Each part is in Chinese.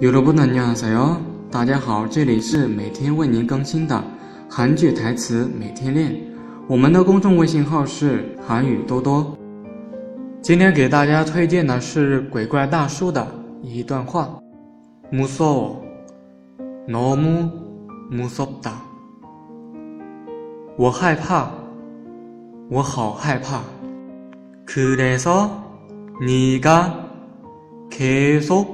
여러분안녕하세요，大家好，这里是每天为您更新的韩剧台词每天练。我们的公众微信号是韩语多多。今天给大家推荐的是鬼怪大叔的一段话：무서 워， 너무무섭 다。 我害怕，我好害怕。그래서네가계속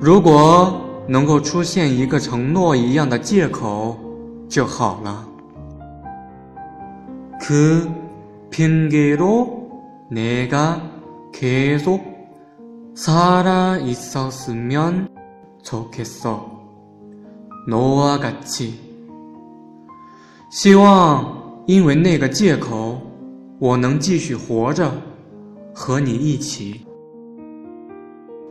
如果能够出现一个承诺一样的借口就好了。그핑계로내가계속살아있었으면좋겠어너와같이希望因为那个借口，我能继续活着，和你一起。